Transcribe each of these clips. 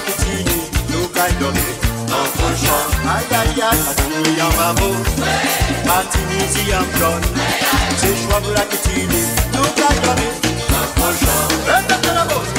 look at Nakatini, Lokaidome, Nanfonchon, Ayayay, Adonoya Mamo, Martinizi Amjon, Sechwa Bulakitini, Lokaidome, Nanfonchon,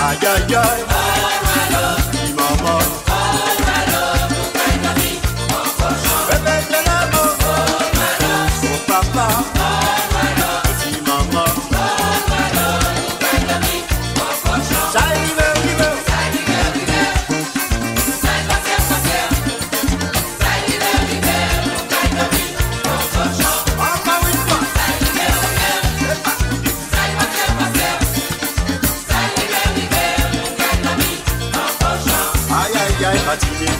Ayayay, Ayayay,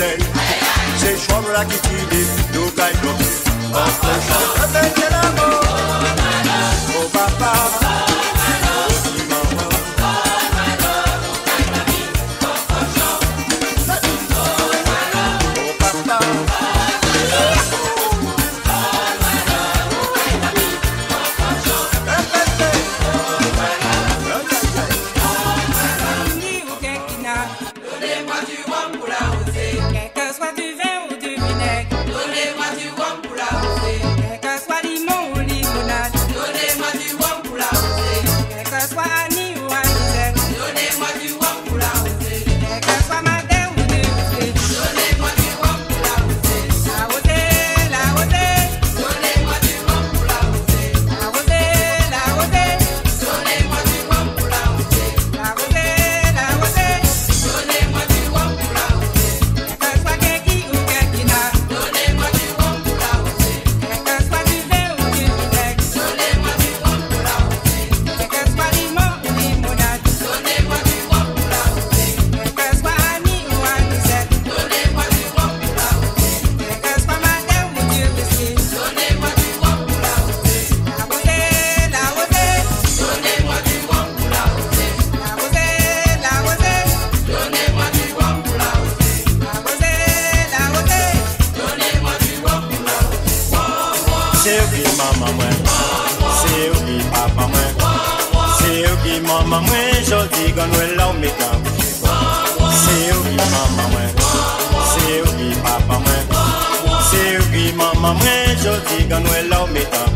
Jerusalem. C'est Chouamra qui dit, nous Mwen jodi gwa nou el ometa Se ou ki mama mwen Se ou ki papa mwen Se ou ki mama mwen Jodi gwa nou el ometa